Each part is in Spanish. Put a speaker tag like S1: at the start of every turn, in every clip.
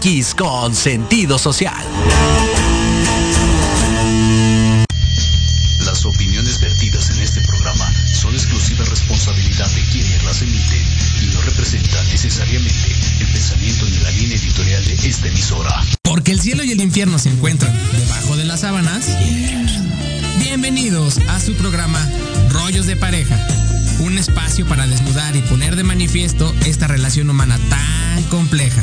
S1: MX con sentido social.
S2: Las opiniones vertidas en este programa son exclusiva responsabilidad de quienes las emiten y no representan necesariamente el pensamiento ni la línea editorial de esta emisora.
S3: Porque el cielo y el infierno se encuentran debajo de las sábanas. Bienvenidos a su programa Rollos de Pareja. Un espacio para desnudar y poner de manifiesto esta relación humana tan compleja.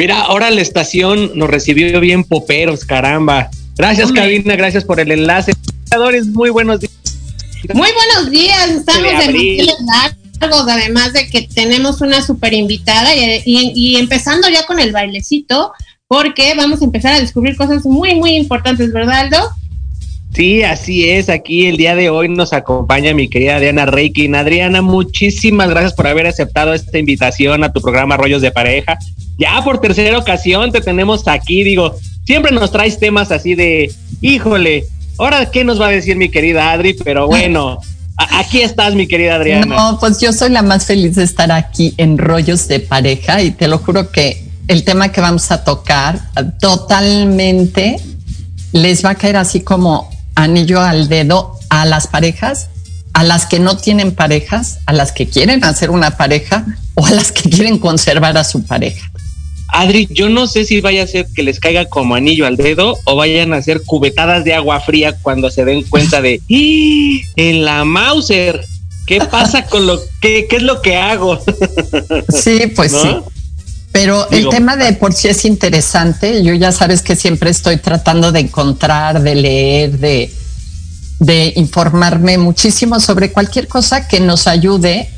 S4: Mira, ahora la estación nos recibió bien poperos, caramba. Gracias. Cabina, gracias por el enlace. Muy buenos días.
S5: Muy buenos días, estamos
S4: De
S5: manteles largos, además de que tenemos una super invitada y, y- y empezando ya con el bailecito, porque vamos a empezar a descubrir cosas muy, muy importantes, ¿verdad, Aldo?
S4: Sí, así es. Aquí el día de hoy nos acompaña mi querida Diana Reikin. Adriana, muchísimas gracias por haber aceptado esta invitación a tu programa Rollos de Pareja. Ya por tercera ocasión te tenemos aquí, digo, siempre nos traes temas así de, híjole, ahora qué nos va a decir mi querida Adri, pero bueno, aquí estás mi querida Adriana.
S6: No, pues yo soy la más feliz de estar aquí en Rollos de Pareja y te lo juro que el tema que vamos a tocar totalmente les va a caer así como anillo al dedo a las parejas, a las que no tienen parejas, a las que quieren hacer una pareja o a las que quieren conservar a su pareja.
S4: Adri, yo no sé si vaya a ser que les caiga como anillo al dedo o vayan a hacer cubetadas de agua fría cuando se den cuenta de ¡Ih! en la Mauser. ¿Qué pasa con lo que qué es lo que hago?
S6: Sí, pues
S4: ¿No?
S6: sí. Pero
S4: Digo,
S6: el tema de por sí es interesante. Yo ya sabes que siempre estoy tratando de encontrar, de leer, de, de informarme muchísimo sobre cualquier cosa que nos ayude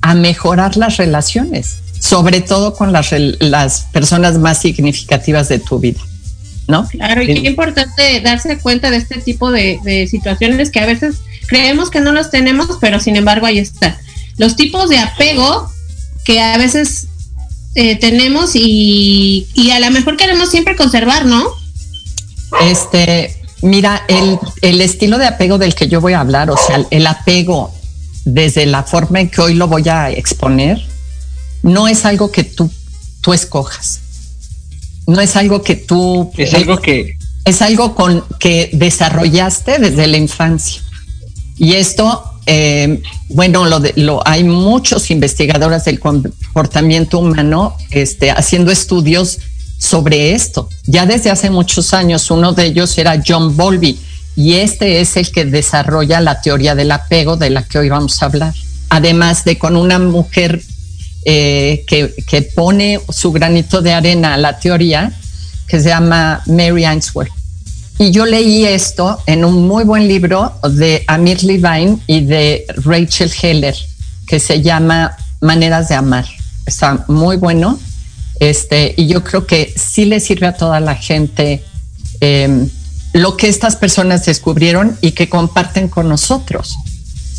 S6: a mejorar las relaciones. Sobre todo con las, las personas más significativas de tu vida. ¿No?
S5: Claro, y qué importante darse cuenta de este tipo de, situaciones que a veces creemos que no los tenemos, pero sin embargo ahí están. Los tipos de apego que a veces eh, tenemos y, y, a lo mejor queremos siempre conservar, ¿no?
S6: Este, mira, el, el, estilo de apego del que yo voy a hablar, o sea, el apego desde la forma en que hoy lo voy a exponer, no es algo que tú, tú escojas. No es algo que tú...
S4: Es algo que...
S6: Es algo con, que desarrollaste desde la infancia. Y esto, eh, bueno, lo, de, lo hay muchos investigadores del comportamiento humano este, haciendo estudios sobre esto. Ya desde hace muchos años, uno de ellos era John Bowlby, y este es el que desarrolla la teoría del apego de la que hoy vamos a hablar. Además de con una mujer eh, que, pone su granito de arena a la teoría, que se llama Mary Ainsworth. Y yo leí esto en un muy buen libro de Amir Levine y de Rachel Heller, que se llama Maneras de Amar. Está muy bueno. Este, y yo creo que sí le sirve a toda la gente. Eh, lo que estas personas descubrieron y que comparten con nosotros,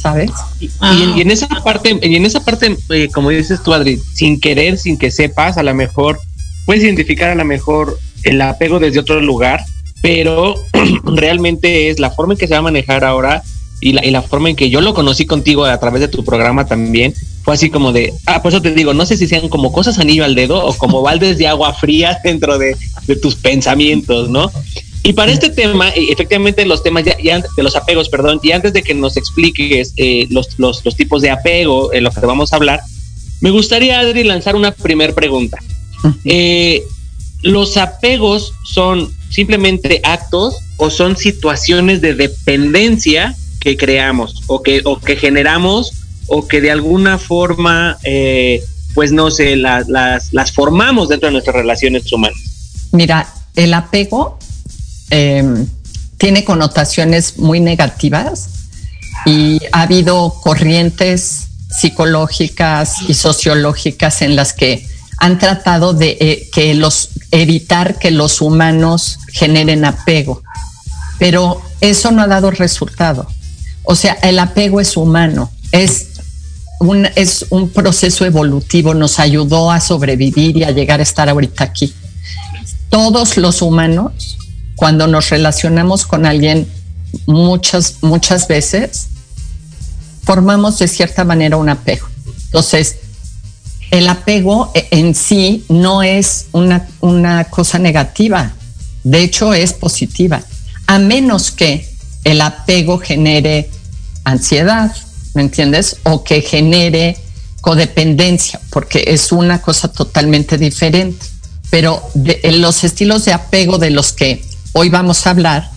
S6: ¿sabes?
S4: Y, en, esa parte, y en esa parte, eh, como dices tú, Adri, sin querer, sin que sepas, a lo mejor puedes identificar a lo mejor el apego desde otro lugar, pero realmente es la forma en que se va a manejar ahora y la, y la forma en que yo lo conocí contigo a través de tu programa también, fue así como de, ah, por eso te digo, no sé si sean como cosas anillo al dedo o como baldes de agua fría dentro de, de tus pensamientos, ¿no? Y para este tema, eh, efectivamente los temas ya, de los apegos, perdón, y antes de que nos expliques eh, los, los, los, tipos de apego en lo que vamos a hablar, me gustaría, Adri, lanzar una primera pregunta. Eh, ¿Los apegos son simplemente actos o son situaciones de dependencia que creamos o que, o que generamos o que de alguna forma, pues no sé, las formamos dentro de nuestras relaciones humanas?
S6: Mira, el apego Em, tiene connotaciones muy negativas y ha habido corrientes psicológicas y sociológicas en las que han tratado de eh, que los evitar que los humanos generen apego, pero eso no ha dado resultado. O sea, el apego es humano, es un, es un proceso evolutivo, nos ayudó a sobrevivir y a llegar a estar ahorita aquí. Todos los humanos cuando nos relacionamos con alguien muchas, muchas veces, formamos de cierta manera un apego. Entonces, el apego e, en sí no es una, una cosa negativa, de hecho es positiva, a menos que el apego genere ansiedad, ¿me entiendes? O que genere codependencia, porque es una cosa totalmente diferente. Pero de, los estilos de apego de los que hoy vamos a hablar,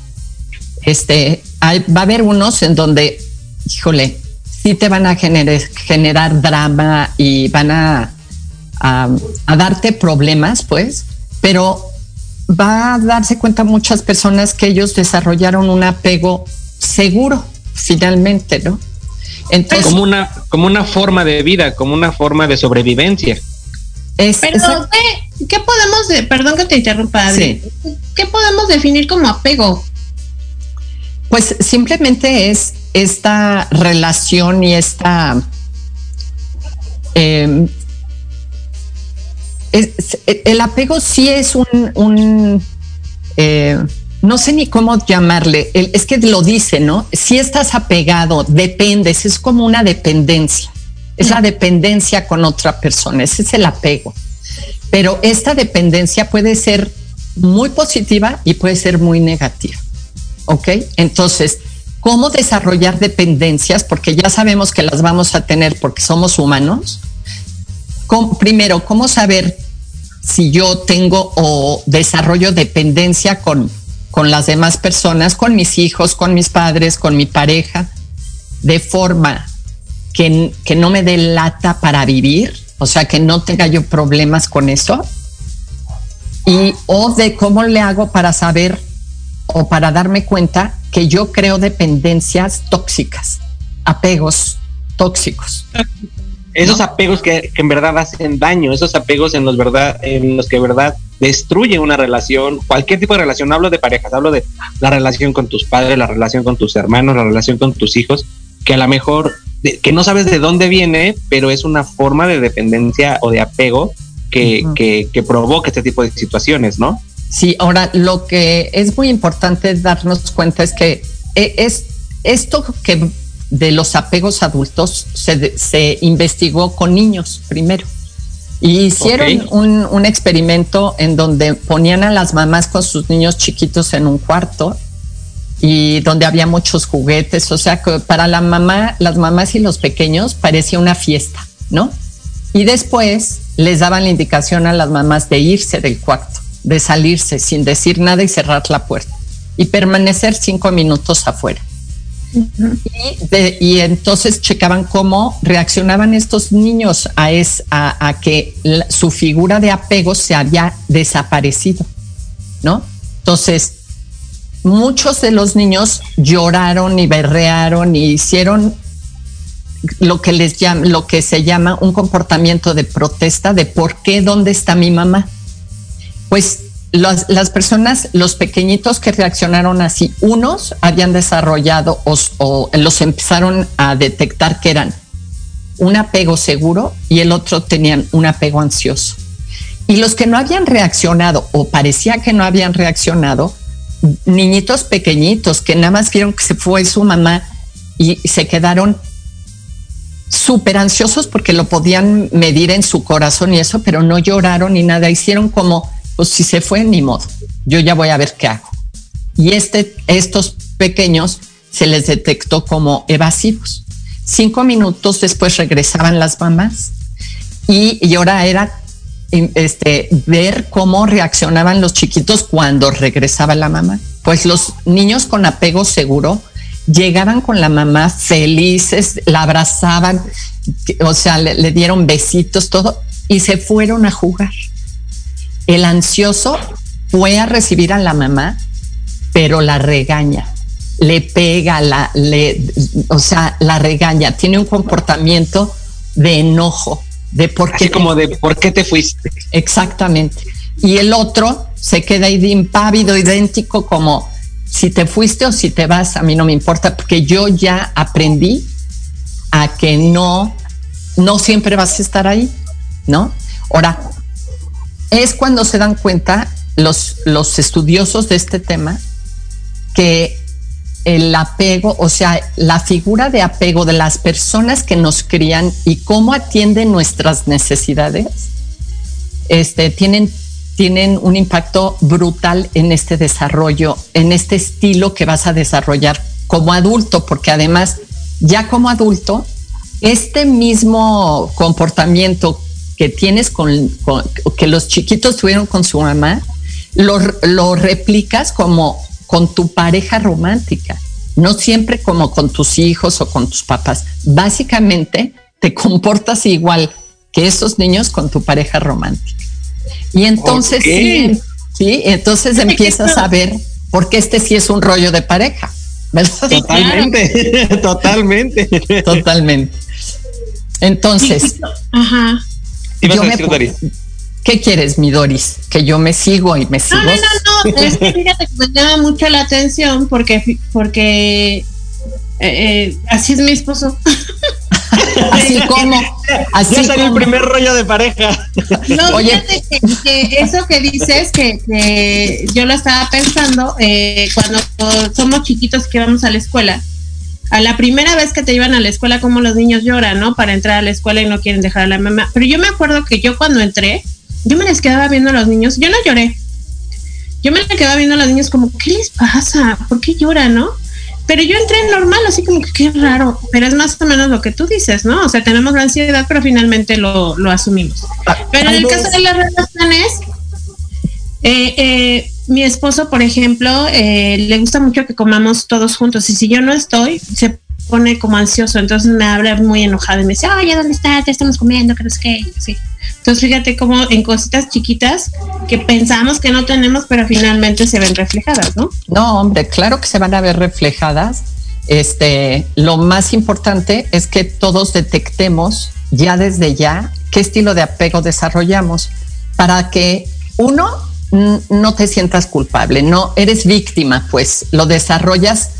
S6: este, va a haber unos en donde, híjole, sí te van a generar, generar drama y van a, a, darte problemas, pues, pero va a darse cuenta muchas personas que ellos desarrollaron un apego seguro, finalmente, ¿no?
S4: Como una, como una forma de vida, como una forma de sobrevivencia.
S5: Es, Pero, ¿qué, podemos, de, perdón que te interrumpa, ¿qué podemos definir como apego?
S6: Pues simplemente es esta relación y esta... Em, el apego sí es un, eh, no sé ni cómo llamarle, es que lo dice, ¿no? Si estás apegado, dependes, es como una dependencia. Es la dependencia con otra persona, ese es el apego. Pero esta dependencia puede ser muy positiva y puede ser muy negativa. ¿Ok? Entonces, ¿cómo desarrollar dependencias? Porque ya sabemos que las vamos a tener porque somos humanos. primero, ¿cómo saber si yo tengo o desarrollo dependencia con, con las demás personas, con mis hijos, con mis padres, con mi pareja, de forma que, no me dé lata para vivir, o sea, que no tenga yo problemas con eso. Y o de cómo le hago para saber o para darme cuenta que yo creo dependencias tóxicas, apegos tóxicos.
S4: esos apegos que, que, en verdad hacen daño, esos apegos en los verdad, en los que verdad destruyen una relación, cualquier tipo de relación, no hablo de parejas, hablo de la relación con tus padres, la relación con tus hermanos, la relación con tus hijos, que a lo mejor que no sabes de dónde viene, pero es una forma de dependencia o de apego que, que, que provoca este tipo de situaciones, ¿no?
S6: Sí, ahora lo que es muy importante darnos cuenta es que eh, es esto que de los apegos adultos se, se investigó con niños primero. Y hicieron un, un, experimento en donde ponían a las mamás con sus niños chiquitos en un cuarto y donde había muchos juguetes. O sea que para la mamá, las mamás y los pequeños parecía una fiesta, ¿no? Y después les daban la indicación a las mamás de irse del cuarto, de salirse sin decir nada y cerrar la puerta y permanecer cinco minutos afuera. Y, de, y, entonces checaban cómo reaccionaban estos niños a, es, a, a que la, su figura de apego se había desaparecido, ¿no? Entonces, muchos de los niños lloraron y berrearon y hicieron lo que les llama, lo que se llama un comportamiento de protesta de por qué, dónde está mi mamá. Pues las, las, personas, los pequeñitos que reaccionaron así, unos habían desarrollado o, o, los empezaron a detectar que eran un apego seguro y el otro tenían un apego ansioso. Y los que no habían reaccionado o parecía que no habían reaccionado, niñitos pequeñitos que nada más vieron que se fue su mamá y se quedaron súper ansiosos porque lo podían medir en su corazón y eso, pero no lloraron ni nada, hicieron como pues si se fue, ni modo, yo ya voy a ver qué hago. Y este, estos pequeños se les detectó como evasivos. Cinco minutos después regresaban las mamás y, y ahora era este, ver cómo reaccionaban los chiquitos cuando regresaba la mamá. Pues los niños con apego seguro llegaban con la mamá felices, la abrazaban, o sea, le, dieron besitos, todo, y se fueron a jugar. El ansioso fue a recibir a la mamá, pero la regaña, le pega, la, le, o sea, la regaña, tiene un comportamiento de enojo, de por qué.
S4: Así como de por qué te fuiste.
S6: Exactamente. Y el otro se queda ahí de impávido, idéntico, como si te fuiste o si te vas, a mí no me importa, porque yo ya aprendí a que no, no siempre vas a estar ahí, ¿no? Ahora, es cuando se dan cuenta los, los estudiosos de este tema que el apego, o sea, la figura de apego de las personas que nos crían y cómo atienden nuestras necesidades, este, tienen, tienen un impacto brutal en este desarrollo, en este estilo que vas a desarrollar como adulto, porque además, ya como adulto, este mismo comportamiento que tienes con, con, que los chiquitos tuvieron con su mamá, lo, lo replicas como con tu pareja romántica, no siempre como con tus hijos o con tus papás. Básicamente te comportas igual que esos niños con tu pareja romántica. Y entonces okay. sí, sí, entonces empiezas a ver por qué este sí es un rollo de pareja. ¿verdad?
S4: Totalmente, totalmente.
S6: Totalmente. Entonces,
S5: Ajá.
S6: Yo
S4: a
S6: me. ¿Qué quieres, mi Doris? Que yo me sigo y me sigo.
S5: No, no, no, no. Es que fíjate que me llama mucho la atención porque, porque eh, eh, así es mi esposo.
S6: Así como, así
S4: ya salió el primer rollo de pareja.
S5: No,
S6: Oye.
S5: fíjate que, que eso que dices, que, que yo lo estaba pensando eh, cuando somos chiquitos que íbamos a la escuela. A la primera vez que te iban a la escuela, como los niños lloran, ¿no? Para entrar a la escuela y no quieren dejar a la mamá. Pero yo me acuerdo que yo cuando entré, yo me les quedaba viendo a los niños. Yo no lloré. Yo me quedaba viendo a los niños como, ¿qué les pasa? ¿Por qué lloran, no? Pero yo entré normal, así como que qué raro. Pero es más o menos lo que tú dices, ¿no? O sea, tenemos la ansiedad, pero finalmente lo, lo asumimos. Pero en el caso de las relaciones, eh, eh, mi esposo, por ejemplo, eh, le gusta mucho que comamos todos juntos. Y si yo no estoy, se pone como ansioso. Entonces me habla muy enojado y me dice, oye, ¿dónde estás? Ya estamos comiendo, que no sé qué. y así. Entonces fíjate cómo en cositas chiquitas que pensamos que no tenemos, pero finalmente se ven reflejadas, ¿no?
S6: No, hombre, claro que se van a ver reflejadas. Este, lo más importante es que todos detectemos ya desde ya qué estilo de apego desarrollamos para que uno no te sientas culpable, no eres víctima, pues lo desarrollas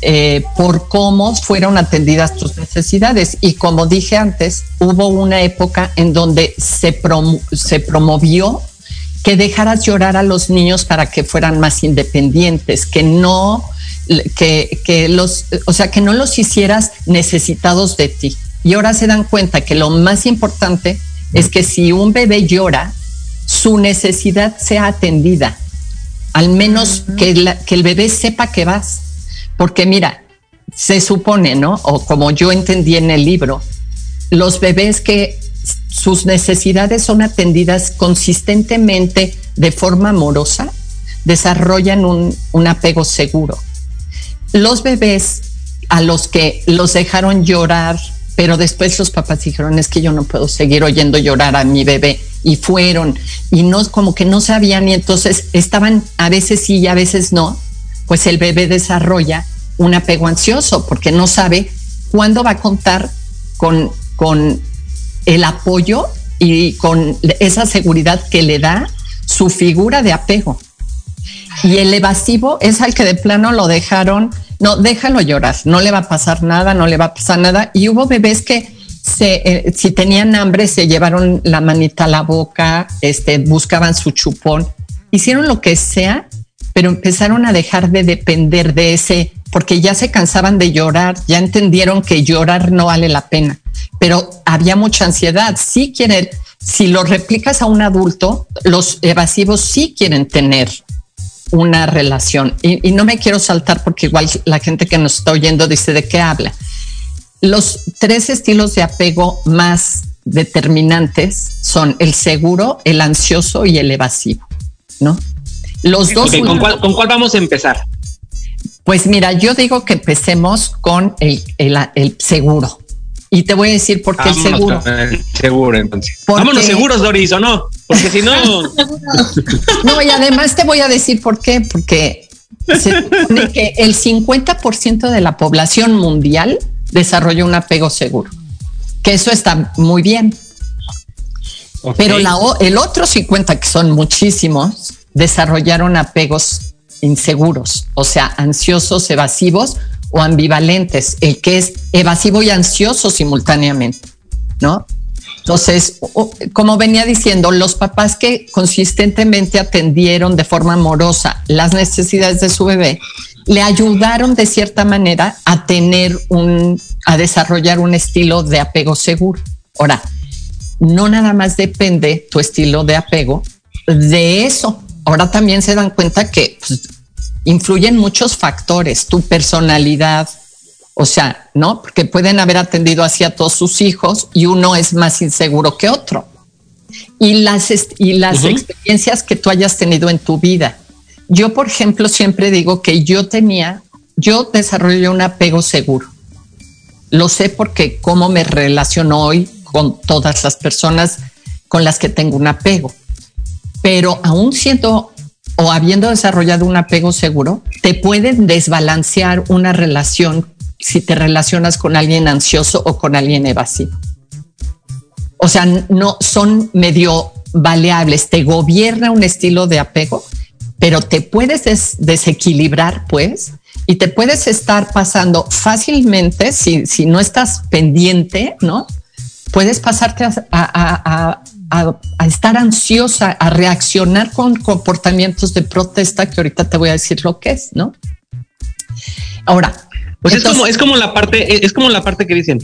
S6: eh, por cómo fueron atendidas tus necesidades. Y como dije antes, hubo una época en donde se, se promovió que dejaras llorar a los niños para que fueran más independientes, que no, que, que los, o sea, que no los hicieras necesitados de ti. Y ahora se dan cuenta que lo más importante es que si un bebé llora, su necesidad sea atendida. Al menos que, que el bebé sepa que vas. Porque mira, se supone, ¿no? O como yo entendí en el libro, los bebés que sus necesidades son atendidas consistentemente de forma amorosa, desarrollan un, apego seguro. Los bebés a los que los dejaron llorar pero después los papás dijeron, es que yo no puedo seguir oyendo llorar a mi bebé. Y fueron, y no, como que no sabían, y entonces estaban a veces sí y a veces no, pues el bebé desarrolla un apego ansioso porque no sabe cuándo va a contar con, con el apoyo y con esa seguridad que le da su figura de apego. Y el evasivo es al que de plano lo dejaron no, déjalo llorar, no le va a pasar nada, no le va a pasar nada. Y hubo bebés que eh, si tenían hambre se llevaron la manita a la boca, este, buscaban su chupón, hicieron lo que sea, pero empezaron a dejar de depender de ese, porque ya se cansaban de llorar, ya entendieron que llorar no vale la pena, pero había mucha ansiedad. Sí quieren, si lo replicas a un adulto, los evasivos sí quieren tener una relación. Y, no me quiero saltar porque igual la gente que nos está oyendo dice de qué habla. Los tres estilos de apego más determinantes son el seguro, el ansioso y el evasivo, ¿no? Los dos.
S4: ¿con, cuál, vamos a empezar?
S6: Pues mira, yo digo que empecemos con el, el seguro. Y te voy a decir por qué el seguro.
S4: seguro, entonces. Vámonos seguros, Doris, ¿o no? Porque si no.
S6: no, y además te voy a decir por qué. Porque se supone que el 50% de la población mundial desarrolla un apego seguro. Que eso está muy bien. Pero la, el otro 50, que son muchísimos, desarrollaron apegos inseguros, o sea, ansiosos, evasivos o ambivalentes, el que es evasivo y ansioso simultáneamente, ¿no? Entonces, como venía diciendo, los papás que consistentemente atendieron de forma amorosa las necesidades de su bebé, le ayudaron de cierta manera a tener un, a desarrollar un estilo de apego seguro. Ahora, no nada más depende tu estilo de apego de eso. Ahora también se dan cuenta que pues, influyen muchos factores, tu personalidad, o sea, ¿no? Porque pueden haber atendido así a todos sus hijos y uno es más inseguro que otro. Y las, y las experiencias que tú hayas tenido en tu vida. Yo, por ejemplo, siempre digo que yo tenía, yo desarrollé un apego seguro. Lo sé porque cómo me relaciono hoy con todas las personas con las que tengo un apego. Pero aún siendo o habiendo desarrollado un apego seguro, te pueden desbalancear una relación si te relacionas con alguien ansioso o con alguien evasivo. O sea, no son medio baleables, te gobierna un estilo de apego, pero te puedes desequilibrar, pues, y te puedes estar pasando fácilmente, si, si no estás pendiente, ¿no? Puedes pasarte a, a, estar ansiosa, a reaccionar con comportamientos de protesta, que ahorita te voy a decir lo que es, ¿no? Ahora.
S4: Pues es como, es como la parte, es como la parte que dicen,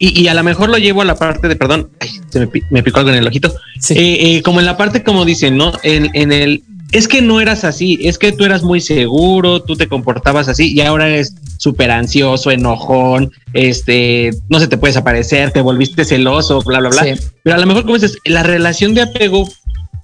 S4: y, a lo mejor lo llevo a la parte de, perdón, se me, picó algo en el ojito, eh, eh, como en la parte como dicen, ¿no? En, en el, es que no eras así, es que tú eras muy seguro, tú te comportabas así y ahora eres súper ansioso, enojón, este, no se te puedes aparecer, te volviste celoso, bla, bla, bla. Pero a lo mejor, como dices, la relación de apego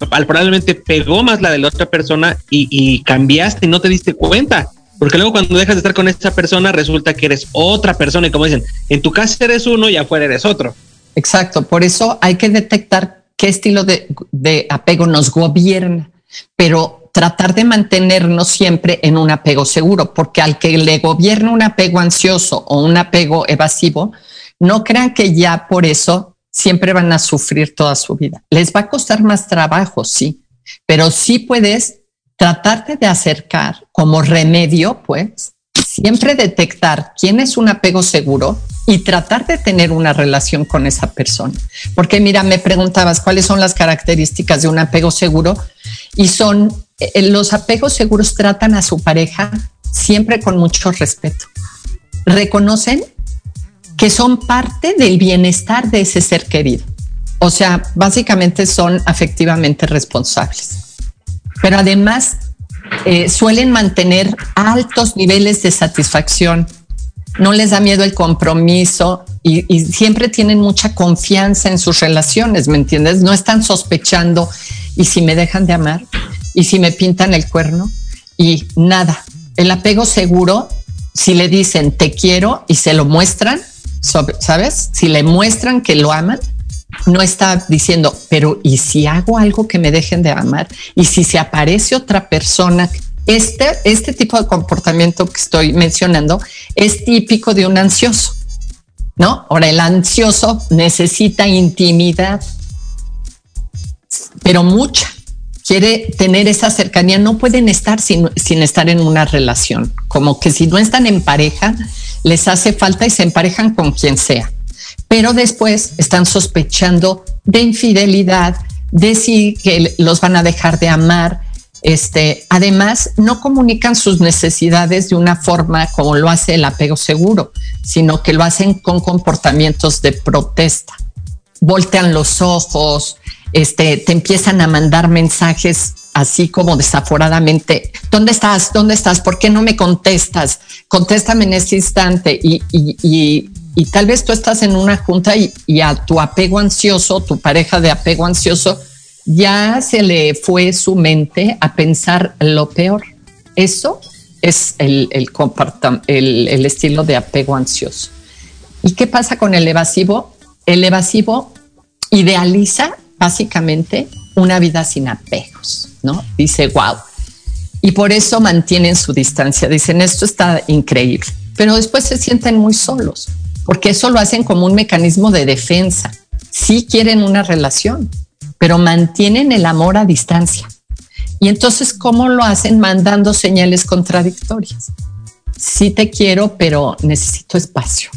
S4: probablemente pegó más la de la otra persona y, y cambiaste y no te diste cuenta. Porque luego cuando dejas de estar con esa persona resulta que eres otra persona y como dicen, en tu casa eres uno y afuera eres otro.
S6: Exacto, por eso hay que detectar qué estilo de, de apego nos gobierna pero tratar de mantenernos siempre en un apego seguro, porque al que le gobierna un apego ansioso o un apego evasivo, no crean que ya por eso siempre van a sufrir toda su vida. Les va a costar más trabajo, sí, pero sí puedes tratarte de acercar como remedio, pues, siempre detectar quién es un apego seguro y tratar de tener una relación con esa persona. Porque mira, me preguntabas cuáles son las características de un apego seguro y son eh, los apegos seguros tratan a su pareja siempre con mucho respeto. Reconocen que son parte del bienestar de ese ser querido. O sea, básicamente son afectivamente responsables. Pero además eh, suelen mantener altos niveles de satisfacción, no les da miedo el compromiso y, siempre tienen mucha confianza en sus relaciones, ¿me entiendes? No están sospechando y si me dejan de amar y si me pintan el cuerno y nada. El apego seguro, si le dicen te quiero y se lo muestran, ¿sabes? Si le muestran que lo aman, no está diciendo, pero ¿y si hago algo que me dejen de amar? ¿Y si se aparece otra persona? Este, este tipo de comportamiento que estoy mencionando es típico de un ansioso, ¿no? Ahora, el ansioso necesita intimidad, pero mucha. Quiere tener esa cercanía, no pueden estar sin, sin estar en una relación, como que si no están en pareja, les hace falta y se emparejan con quien sea pero después están sospechando de infidelidad, de si que los van a dejar de amar. Este, además, no comunican sus necesidades de una forma como lo hace el apego seguro, sino que lo hacen con comportamientos de protesta. Voltean los ojos, este, te empiezan a mandar mensajes así como desaforadamente, ¿dónde estás? ¿Dónde estás? ¿Por qué no me contestas? Contéstame en este instante. Y, y, tal vez tú estás en una junta y, a tu apego ansioso, tu pareja de apego ansioso, ya se le fue su mente a pensar lo peor. Eso es el, estilo de apego ansioso. ¿Y qué pasa con el evasivo? El evasivo idealiza básicamente una vida sin apegos, ¿no? Dice, wow. Y por eso mantienen su distancia. Dicen, esto está increíble. Pero después se sienten muy solos porque eso lo hacen como un mecanismo de defensa. Sí quieren una relación, pero mantienen el amor a distancia. Y entonces, ¿cómo lo hacen? Mandando señales contradictorias. Sí te quiero, pero necesito espacio.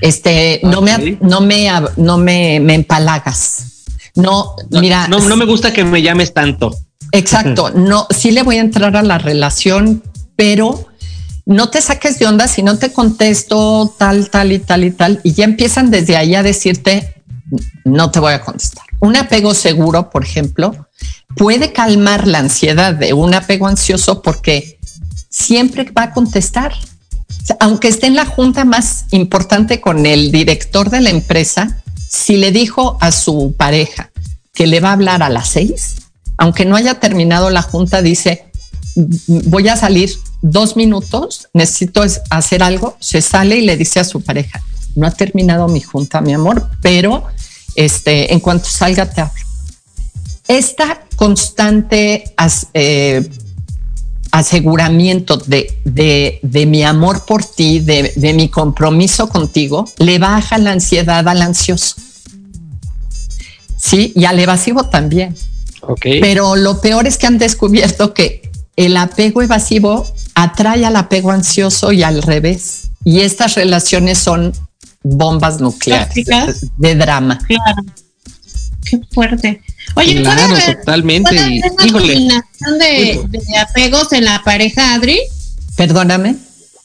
S6: Este, no me, no me, no me, me empalagas. No, mira.
S4: No, no me gusta que me llames tanto.
S6: Exacto. No, sí le voy a entrar a la relación, pero no te saques de onda si no te contesto tal, tal y tal y tal, y ya empiezan desde ahí a decirte, no te voy a contestar. Un apego seguro, por ejemplo, puede calmar la ansiedad de un apego ansioso porque siempre va a contestar. aunque esté en la junta más importante con el director de la empresa, si le dijo a su pareja que le va a hablar a las seis, aunque no haya terminado la junta, dice, voy a salir dos minutos, necesito hacer algo, se sale y le dice a su pareja, no ha terminado mi junta, mi amor, pero este, en cuanto salga te hablo. Esta constante eh, aseguramiento de, de, mi amor por ti, de, de mi compromiso contigo, le baja la ansiedad al ansioso. Sí, y al evasivo también. Okay. Pero lo peor es que han descubierto que el apego evasivo atrae al apego ansioso y al revés. Y estas relaciones son bombas nucleares de, drama.
S5: Claro. Qué fuerte. Oye,
S4: claro, totalmente.
S5: ¿puede haber una combinación de, apegos en la pareja, Adri?
S6: Perdóname.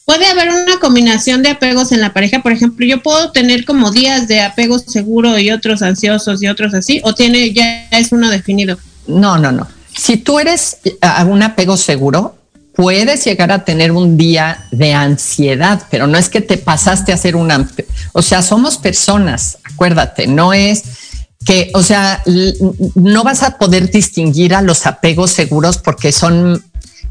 S5: Puede haber una combinación de apegos en la pareja. Por ejemplo, yo puedo tener como días de apego seguro y otros ansiosos y otros así, o tiene ya es uno definido.
S6: No, no, no. Si tú eres a un apego seguro, puedes llegar a tener un día de ansiedad, pero no es que te pasaste a hacer una, o sea, somos personas, acuérdate, no es que, o sea, no vas a poder distinguir a los apegos seguros porque son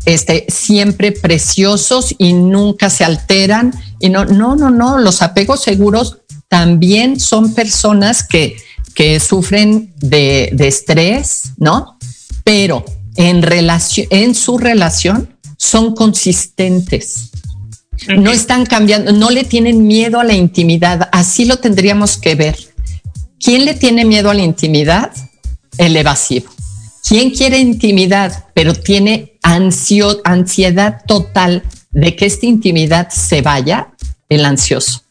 S6: este, siempre preciosos y nunca se alteran. Y no, no, no, no, los apegos seguros también son personas que, que sufren de, de estrés, ¿no? Pero en, relación, en su relación son consistentes. No están cambiando, no le tienen miedo a la intimidad. Así lo tendríamos que ver. ¿Quién le tiene miedo a la intimidad? El evasivo. ¿Quién quiere intimidad, pero tiene ansio, ansiedad total de que esta intimidad se vaya? El ansioso.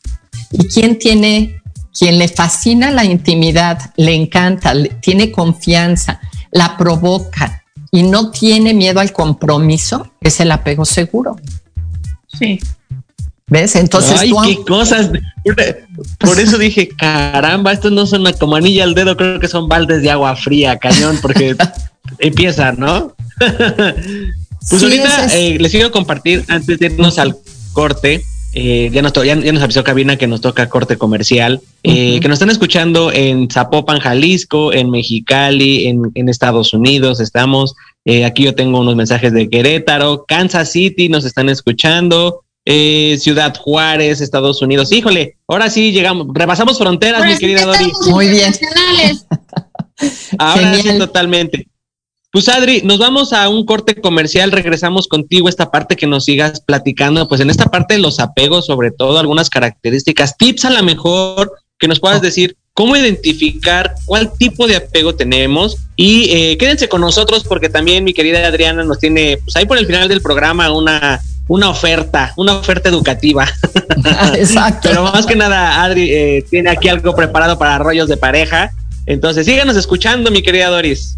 S6: ¿Y quién tiene, quien le fascina la intimidad, le encanta, tiene confianza, la provoca y no tiene miedo al compromiso? Es el apego seguro.
S5: Sí.
S6: ¿Ves? Entonces.
S4: Ay, qué cosas. Por eso dije, caramba, estos no son como anilla al dedo, creo que son baldes de agua fría, cañón, porque empieza, ¿no? pues ahorita eh, les quiero compartir, antes de irnos al corte, eh, ya, nos ya, nos avisó Cabina que nos toca corte comercial, eh, que nos están escuchando en Zapopan, Jalisco, en Mexicali, en, en Estados Unidos, estamos. aquí yo tengo unos mensajes de Querétaro, Kansas City, nos están escuchando. Eh, Ciudad Juárez, Estados Unidos. Híjole, ahora sí llegamos, rebasamos fronteras, mi querida Dori.
S6: Muy bien.
S4: ahora sí, totalmente. Pues Adri, nos vamos a un corte comercial, regresamos contigo esta parte que nos sigas platicando, pues en esta parte de los apegos, sobre todo algunas características, tips a lo mejor que nos puedas decir cómo identificar cuál tipo de apego tenemos y eh, quédense con nosotros porque también mi querida Adriana nos tiene, pues ahí por el final del programa una una oferta, una oferta educativa.
S6: Exacto.
S4: Pero más que nada, Adri eh, tiene aquí algo preparado para rollos de pareja. Entonces, síganos escuchando, mi querida Doris.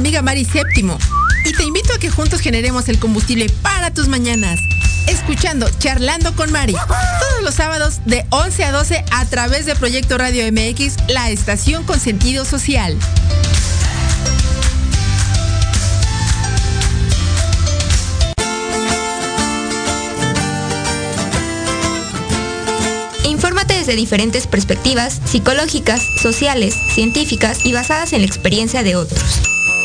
S7: Amiga Mari Séptimo y te invito a que juntos generemos el combustible para tus mañanas. Escuchando Charlando con Mari todos los sábados de 11 a 12 a través de Proyecto Radio MX, la estación con sentido social.
S8: Infórmate desde diferentes perspectivas psicológicas, sociales, científicas y basadas en la experiencia de otros.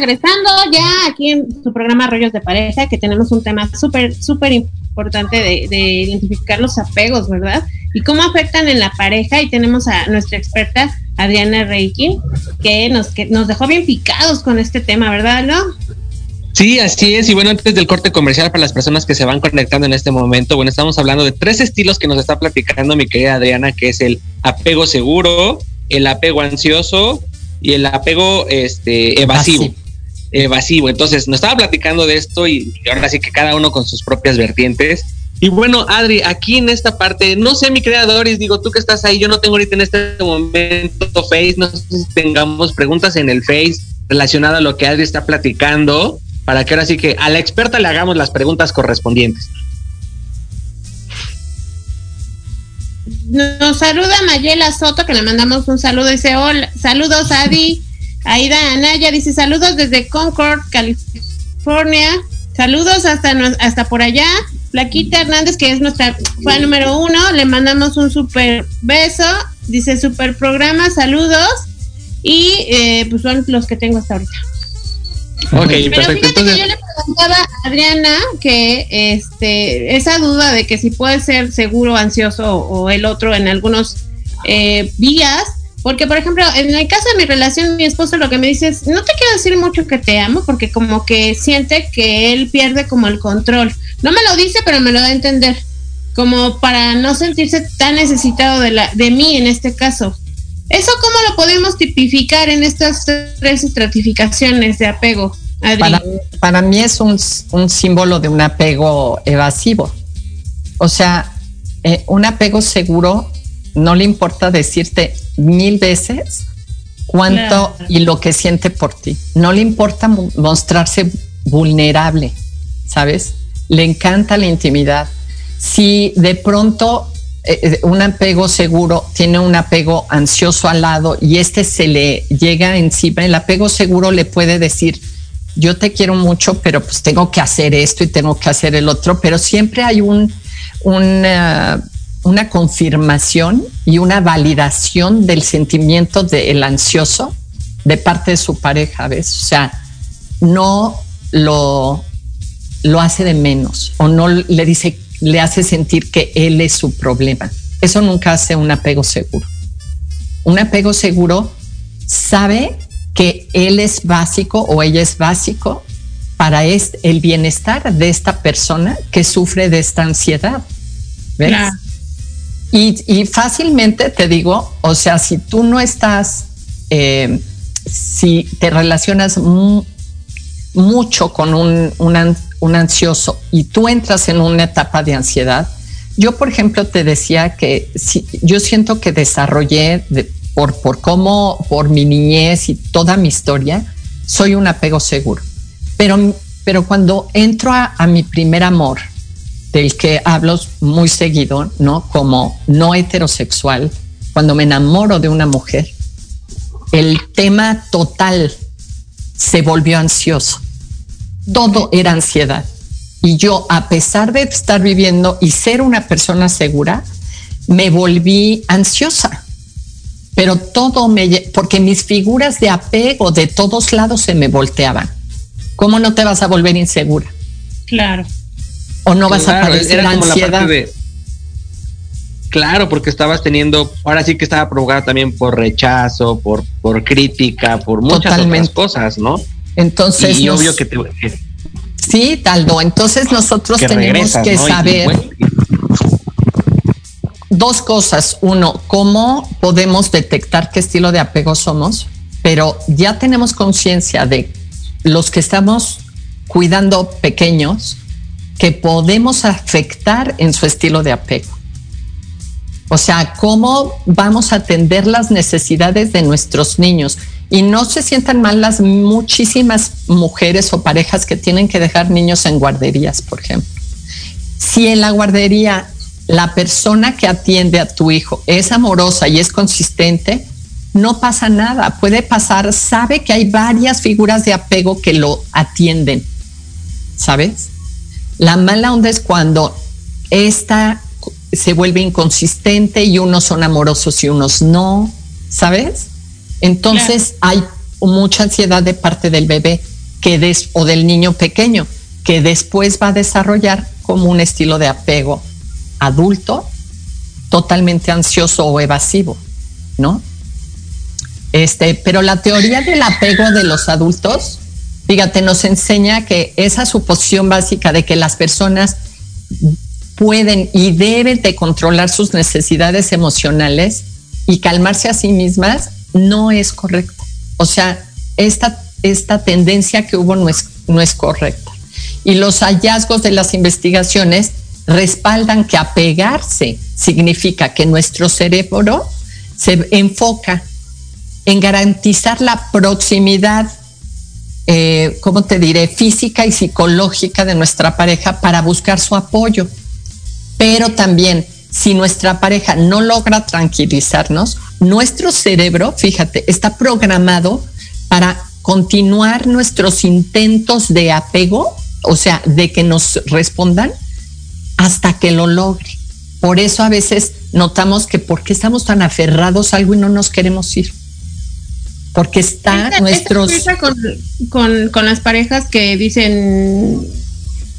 S5: Regresando ya aquí en su programa Rollos de Pareja, que tenemos un tema súper, súper importante de, identificar los apegos, ¿verdad? Y cómo afectan en la pareja. Y tenemos a nuestra experta Adriana Reiki, que nos, que nos dejó bien picados con este tema, ¿verdad? ¿No?
S4: Sí, así es. Y bueno, antes del corte comercial, para las personas que se van conectando en este momento, bueno, estamos hablando de tres estilos que nos está platicando mi querida Adriana, que es el apego seguro, el apego ansioso y el apego este, evasivo. Evasivo. Entonces, nos estaba platicando de esto y, ahora sí que cada uno con sus propias vertientes. Y bueno, Adri, aquí en esta parte, no sé, mi creadores, digo, tú que estás ahí, yo no tengo ahorita en este momento Face, no sé si tengamos preguntas en el Face relacionadas a lo que Adri está platicando, para que ahora sí que a la experta le hagamos las preguntas correspondientes.
S5: Nos saluda Mayela Soto, que le mandamos un saludo. Dice: Hola, saludos, Adi. Aida Anaya dice: Saludos desde Concord, California. Saludos hasta, hasta por allá. Flaquita Hernández, que es nuestra fan número uno, le mandamos un super beso. Dice: Super programa, saludos. Y eh, pues son los que tengo hasta ahorita.
S4: Ok,
S5: Pero
S4: perfecto.
S5: fíjate que yo le preguntaba a Adriana que este esa duda de que si puede ser seguro, ansioso o el otro en algunos eh, días, porque por ejemplo, en el caso de mi relación, mi esposo lo que me dice es, no te quiero decir mucho que te amo, porque como que siente que él pierde como el control. No me lo dice, pero me lo da a entender, como para no sentirse tan necesitado de, la, de mí en este caso. ¿Eso cómo lo podemos tipificar en estas tres estratificaciones de apego? Adri?
S6: Para, mí es un, un, símbolo de un apego evasivo. O sea, eh, un apego seguro no le importa decirte mil veces cuánto y lo que siente por ti. No le importa mostrarse vulnerable, ¿sabes? Le encanta la intimidad. Si de pronto eh, un apego seguro tiene un apego ansioso al lado y este se le llega encima, el apego seguro le puede decir, yo te quiero mucho, pero pues tengo que hacer esto y tengo que hacer el otro, pero siempre hay un, una, una confirmación y una validación del sentimiento del ansioso de parte de su pareja, ¿ves? O sea, no lo, lo hace de menos o no le dice le hace sentir que él es su problema. Eso nunca hace un apego seguro. Un apego seguro sabe que él es básico o ella es básico para el bienestar de esta persona que sufre de esta ansiedad. ¿Ves? Y, fácilmente te digo, o sea, si tú no estás, eh, si te relacionas mucho con un, ansioso y tú entras en una etapa de ansiedad, yo, por ejemplo, te decía que si, yo siento que desarrollé de, por, por cómo, por mi niñez y toda mi historia, soy un apego seguro. Pero, pero cuando entro a mi primer amor, del que hablo muy seguido, ¿no? Como no heterosexual, cuando me enamoro de una mujer, el tema total se volvió ansioso. Todo era ansiedad. Y yo, a pesar de estar viviendo y ser una persona segura, me volví ansiosa. Pero todo me... porque mis figuras de apego de todos lados se me volteaban. ¿Cómo no te vas a volver insegura?
S5: Claro.
S6: O no vas
S4: claro,
S6: a padecer
S4: era como
S6: ansiedad.
S4: La parte de, claro, porque estabas teniendo, ahora sí que estaba provocada también por rechazo, por, por crítica, por muchas
S6: Totalmente.
S4: otras cosas, ¿no?
S6: Entonces,
S4: y
S6: nos-
S4: obvio que te que-
S6: Sí, Taldo. Entonces nosotros
S4: que
S6: tenemos
S4: regresas,
S6: que
S4: ¿no? Y- y
S6: saber dos cosas. Uno, cómo podemos detectar qué estilo de apego somos, pero ya tenemos conciencia de los que estamos cuidando pequeños que podemos afectar en su estilo de apego. O sea, cómo vamos a atender las necesidades de nuestros niños. Y no se sientan mal las muchísimas mujeres o parejas que tienen que dejar niños en guarderías, por ejemplo. Si en la guardería la persona que atiende a tu hijo es amorosa y es consistente, no pasa nada. Puede pasar, sabe que hay varias figuras de apego que lo atienden, ¿sabes? La mala onda es cuando esta se vuelve inconsistente y unos son amorosos y unos no, ¿sabes? Entonces hay mucha ansiedad de parte del bebé que des, o del niño pequeño que después va a desarrollar como un estilo de apego adulto totalmente ansioso o evasivo, ¿no? Este, pero la teoría del apego de los adultos, fíjate, nos enseña que esa suposición básica de que las personas pueden y deben de controlar sus necesidades emocionales y calmarse a sí mismas no es correcto. O sea, esta esta tendencia que hubo no es, no es correcta. Y los hallazgos de las investigaciones respaldan que apegarse significa que nuestro cerebro se enfoca en garantizar la proximidad, eh, ¿cómo te diré?, física y psicológica de nuestra pareja para buscar su apoyo. Pero también, si nuestra pareja no logra tranquilizarnos, nuestro cerebro, fíjate, está programado para continuar nuestros intentos de apego, o sea, de que nos respondan hasta que lo logre. Por eso a veces notamos que por qué estamos tan aferrados a algo y no nos queremos ir. Porque está nuestros...
S5: con, con, las parejas que dicen,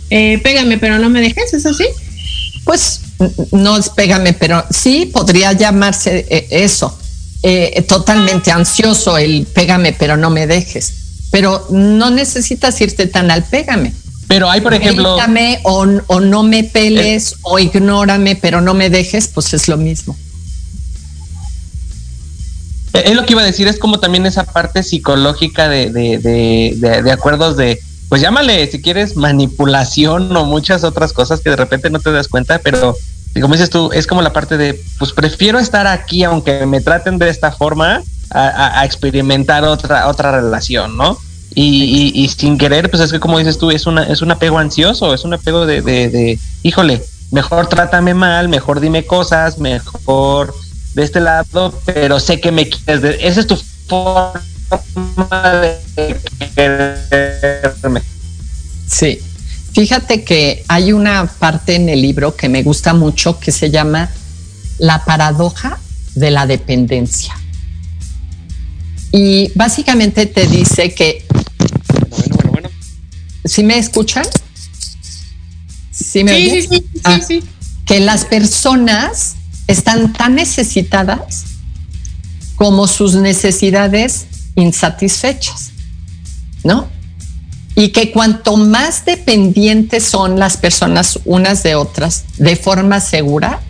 S5: eh, pégame pero no me dejes, ¿es así?
S6: Pues no es pégame, pero sí podría llamarse eh, eso. Eh, totalmente ansioso el pégame pero no me dejes. Pero no necesitas irte tan al pégame
S4: pero hay, por ejemplo.
S6: O, o no me peles eh. o ignórame, pero no me dejes, pues es lo mismo.
S4: Eh, es lo que iba a decir, es como también esa parte psicológica de, de, acuerdos de, pues llámale si quieres manipulación o muchas otras cosas que de repente no te das cuenta, pero como dices tú, es como la parte de, pues prefiero estar aquí aunque me traten de esta forma a, a experimentar otra, otra relación, ¿no? Y, sin querer, pues es que como dices tú, es, una, es un apego ansioso, es un apego de, de, híjole, mejor trátame mal, mejor dime cosas, mejor de este lado, pero sé que me quieres. De, esa es tu forma de quererme.
S6: Sí. Fíjate que hay una parte en el libro que me gusta mucho que se llama La paradoja de la dependencia. Y básicamente te dice que ¿Sí me escuchan?
S5: ¿Sí me sí, sí, sí, ah, sí,
S6: Que las personas están tan necesitadas como sus necesidades insatisfechas, ¿no? Y que cuanto más dependientes son las personas unas de otras de forma segura,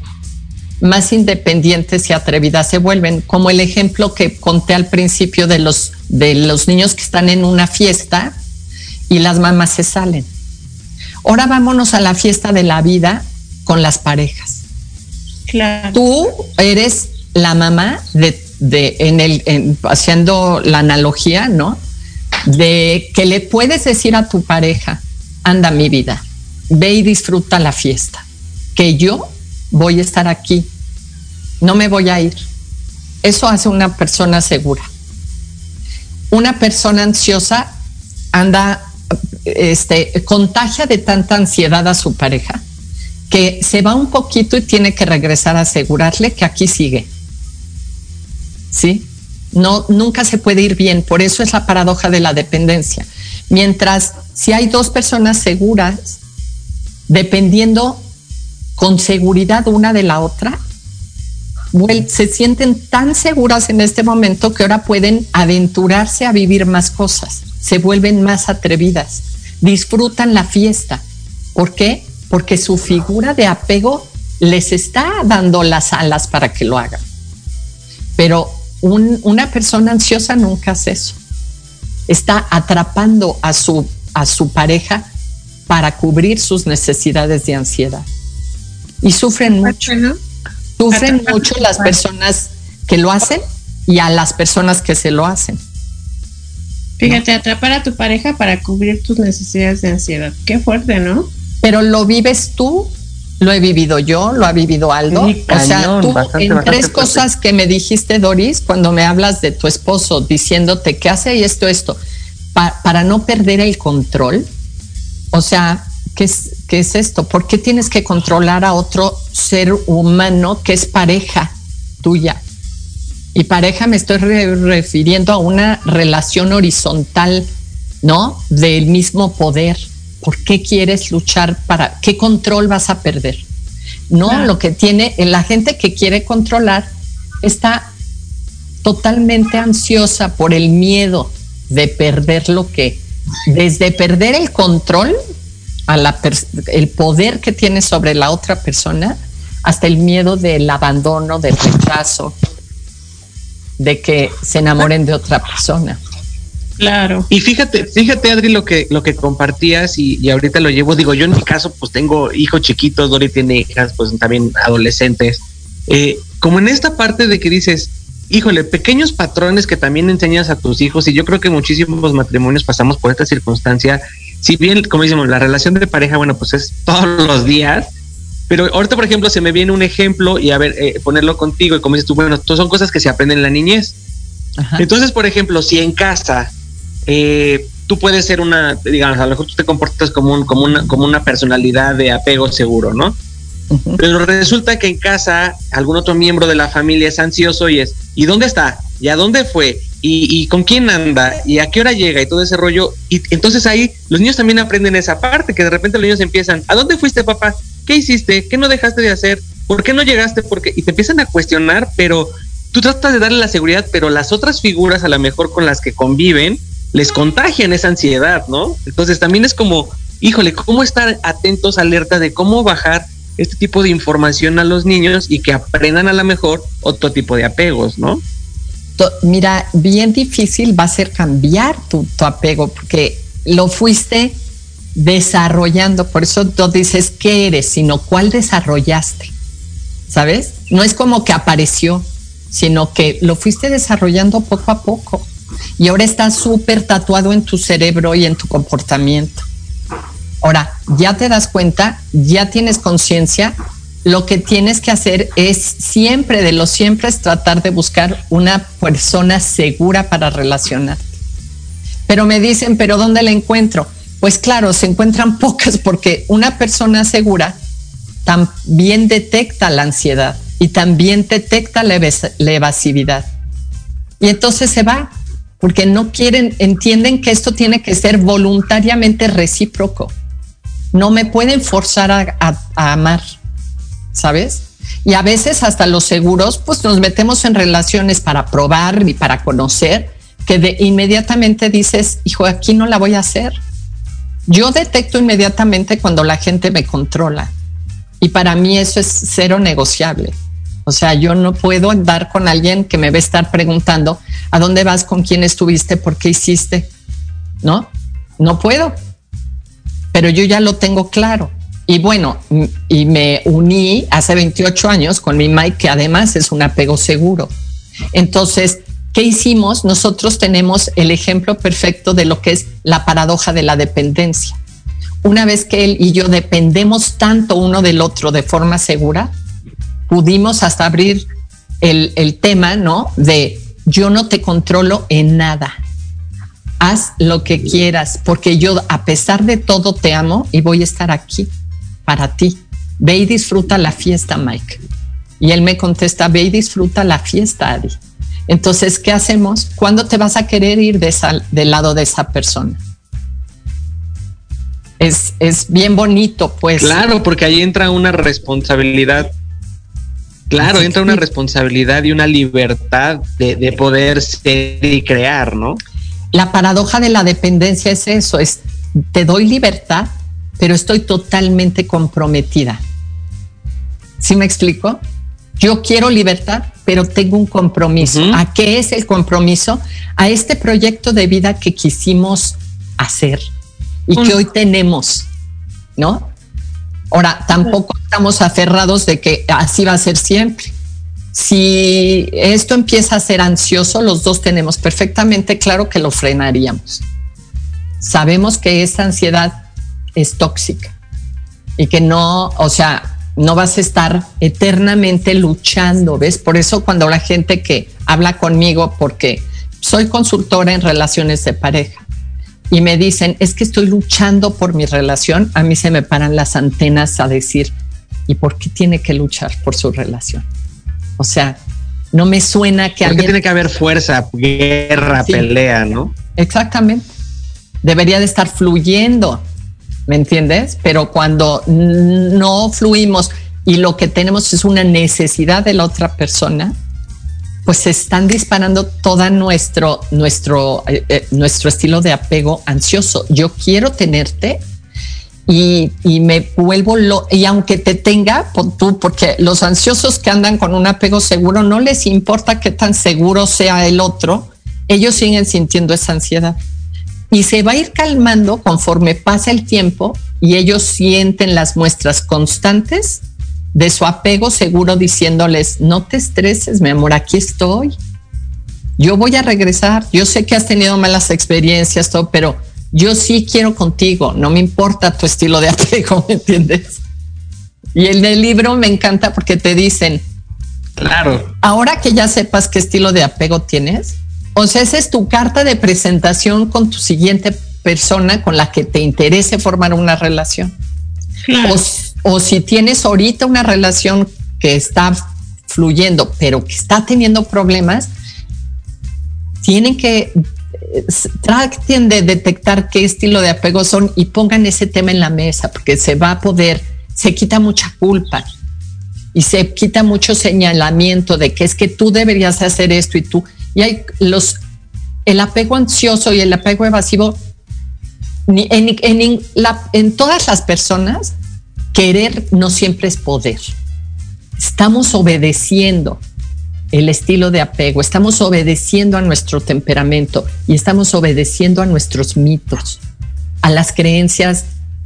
S6: más independientes y atrevidas se vuelven, como el ejemplo que conté al principio de los, de los niños que están en una fiesta y las mamás se salen. Ahora vámonos a la fiesta de la vida con las parejas. Tú eres la mamá de, de en el, haciendo la analogía, ¿no? De que le puedes decir a tu pareja, anda mi vida, ve y disfruta la fiesta, que yo voy a estar aquí, no me voy a ir. Eso hace una persona segura. Una persona ansiosa anda este, contagia de tanta ansiedad a su pareja que se va un poquito y tiene que regresar a asegurarle que aquí sigue. ¿Sí? No, nunca se puede ir bien. Por eso es la paradoja de la dependencia. Mientras si hay dos personas seguras, dependiendo con seguridad una de la otra, se sienten tan seguras en este momento que ahora pueden aventurarse a vivir más cosas se vuelven más atrevidas, disfrutan la fiesta. ¿Por qué? Porque su figura de apego les está dando las alas para que lo hagan. Pero una persona ansiosa nunca hace eso. Está atrapando a su, a su pareja para cubrir sus necesidades de ansiedad. Y sufren mucho. Sufren mucho las personas que lo hacen y a las personas que se lo hacen.
S5: Fíjate, atrapar a tu pareja para cubrir tus necesidades de ansiedad. Qué fuerte, ¿no?
S6: Pero lo vives tú, lo he vivido yo, lo ha vivido Aldo. o sea, tú en tres cosas que me dijiste, Doris, cuando me hablas de tu esposo diciéndote que hace esto, esto, para no perder el control. O sea, ¿qué es, ¿qué es esto? ¿Por qué tienes que controlar a otro ser humano que es pareja tuya? Y pareja me estoy refiriendo a una relación horizontal, ¿no? Del mismo poder. ¿Por qué quieres luchar para qué control vas a perder? No, lo que tiene la gente que quiere controlar está totalmente ansiosa por el miedo de perder lo que desde perder el control a la el poder que tiene sobre la otra persona hasta el miedo del abandono, del rechazo, de que se enamoren de otra persona.
S5: Claro.
S4: Y fíjate, fíjate, Adri, lo que, lo que compartías y, y ahorita lo llevo. Digo, yo en mi caso, pues tengo hijos chiquitos, Dori tiene hijas, pues también adolescentes. Eh, como en esta parte de que dices, híjole, pequeños patrones que también enseñas a tus hijos, y yo creo que muchísimos matrimonios pasamos por esta circunstancia. Si bien, como decimos, la relación de pareja, bueno, pues es todos los días, pero ahorita, por ejemplo, se me viene un ejemplo y a ver, eh, ponerlo contigo, y como dices tú, bueno, todas son cosas que se aprenden en la niñez.
S6: Ajá.
S4: Entonces, por ejemplo, si en casa eh, tú puedes ser una, digamos, a lo mejor tú te comportas como, un, como, una, como una personalidad de apego seguro, ¿no? Pero resulta que en casa algún otro miembro de la familia es ansioso y es, ¿y dónde está? ¿Y a dónde fue? ¿Y, y con quién anda? ¿Y a qué hora llega? Y todo ese rollo. Y entonces ahí los niños también aprenden esa parte, que de repente los niños empiezan, ¿a dónde fuiste papá? ¿Qué hiciste? ¿Qué no dejaste de hacer? ¿Por qué no llegaste? Porque Y te empiezan a cuestionar, pero tú tratas de darle la seguridad, pero las otras figuras a lo mejor con las que conviven les contagian esa ansiedad, ¿no? Entonces también es como, híjole, ¿cómo estar atentos, alerta de cómo bajar este tipo de información a los niños y que aprendan a lo mejor otro tipo de apegos, ¿no?
S6: Mira, bien difícil va a ser cambiar tu, tu apego porque lo fuiste desarrollando. Por eso tú dices qué eres, sino cuál desarrollaste. ¿Sabes? No es como que apareció, sino que lo fuiste desarrollando poco a poco. Y ahora está súper tatuado en tu cerebro y en tu comportamiento. Ahora, ya te das cuenta, ya tienes conciencia, lo que tienes que hacer es siempre, de lo siempre, es tratar de buscar una persona segura para relacionarte. Pero me dicen, ¿pero dónde la encuentro? Pues claro, se encuentran pocas porque una persona segura también detecta la ansiedad y también detecta la, evas- la evasividad. Y entonces se va, porque no quieren, entienden que esto tiene que ser voluntariamente recíproco. No me pueden forzar a, amar, ¿sabes? Y a veces hasta los seguros, pues nos metemos en relaciones para probar y para conocer, que de inmediatamente dices, hijo, aquí no la voy a hacer. Yo detecto inmediatamente cuando la gente me controla. Y para mí eso es cero negociable. O sea, yo no puedo andar con alguien que me va a estar preguntando a dónde vas, con quién estuviste, por qué hiciste. ¿No? No puedo. Pero yo ya lo tengo claro. Y bueno, y me uní hace 28 años con mi Mike, que además es un apego seguro. Entonces, ¿qué hicimos? Nosotros tenemos el ejemplo perfecto de lo que es la paradoja de la dependencia. Una vez que él y yo dependemos tanto uno del otro de forma segura, pudimos hasta abrir el, el tema, ¿no? De yo no te controlo en nada. Haz lo que quieras, porque yo a pesar de todo te amo y voy a estar aquí para ti. Ve y disfruta la fiesta, Mike. Y él me contesta, ve y disfruta la fiesta, Adi. Entonces, ¿qué hacemos? ¿Cuándo te vas a querer ir de del lado de esa persona? Es, es bien bonito, pues.
S4: Claro, porque ahí entra una responsabilidad. Claro, entra una responsabilidad y una libertad de, de poder ser y crear, ¿no?
S6: La paradoja de la dependencia es eso, es te doy libertad, pero estoy totalmente comprometida. ¿Sí me explico? Yo quiero libertad, pero tengo un compromiso. ¿A qué es el compromiso? A este proyecto de vida que quisimos hacer y que hoy tenemos, ¿no? Ahora, tampoco estamos aferrados de que así va a ser siempre. Si esto empieza a ser ansioso, los dos tenemos perfectamente claro que lo frenaríamos. Sabemos que esta ansiedad es tóxica y que no, o sea, no vas a estar eternamente luchando, ¿ves? Por eso cuando la gente que habla conmigo, porque soy consultora en relaciones de pareja, y me dicen, es que estoy luchando por mi relación, a mí se me paran las antenas a decir, ¿y por qué tiene que luchar por su relación? O sea, no me suena que
S4: Porque
S6: alguien...
S4: tiene que haber fuerza, guerra,
S6: Sí.
S4: pelea, ¿no?
S6: Exactamente. Debería de estar fluyendo, ¿me entiendes? Pero cuando no fluimos y lo que tenemos es una necesidad de la otra persona, pues están disparando todo nuestro, nuestro, eh, eh, nuestro estilo de apego ansioso. Yo quiero tenerte y, y me vuelvo lo y aunque te tenga pon tú, porque los ansiosos que andan con un apego seguro no les importa qué tan seguro sea el otro ellos siguen sintiendo esa ansiedad. Y se va a ir calmando conforme pasa el tiempo y ellos sienten las muestras constantes de su apego seguro diciéndoles, no te estreses, mi amor, aquí estoy. Yo voy a regresar. Yo sé que has tenido malas experiencias, todo, pero yo sí quiero contigo. No me importa tu estilo de apego, ¿me entiendes? Y el libro me encanta porque te dicen,
S4: claro,
S6: ahora que ya sepas qué estilo de apego tienes, o sea, esa es tu carta de presentación con tu siguiente persona con la que te interese formar una relación.
S5: Claro.
S6: O, o si tienes ahorita una relación que está fluyendo, pero que está teniendo problemas, tienen que eh, traten de detectar qué estilo de apego son y pongan ese tema en la mesa, porque se va a poder, se quita mucha culpa y se quita mucho señalamiento de que es que tú deberías hacer esto y tú. Y hay los, el apego ansioso y el apego evasivo, en, en, todas las personas, querer no siempre es poder. Estamos obedeciendo el estilo de apego, estamos obedeciendo a nuestro temperamento y estamos obedeciendo a nuestros mitos, a las creencias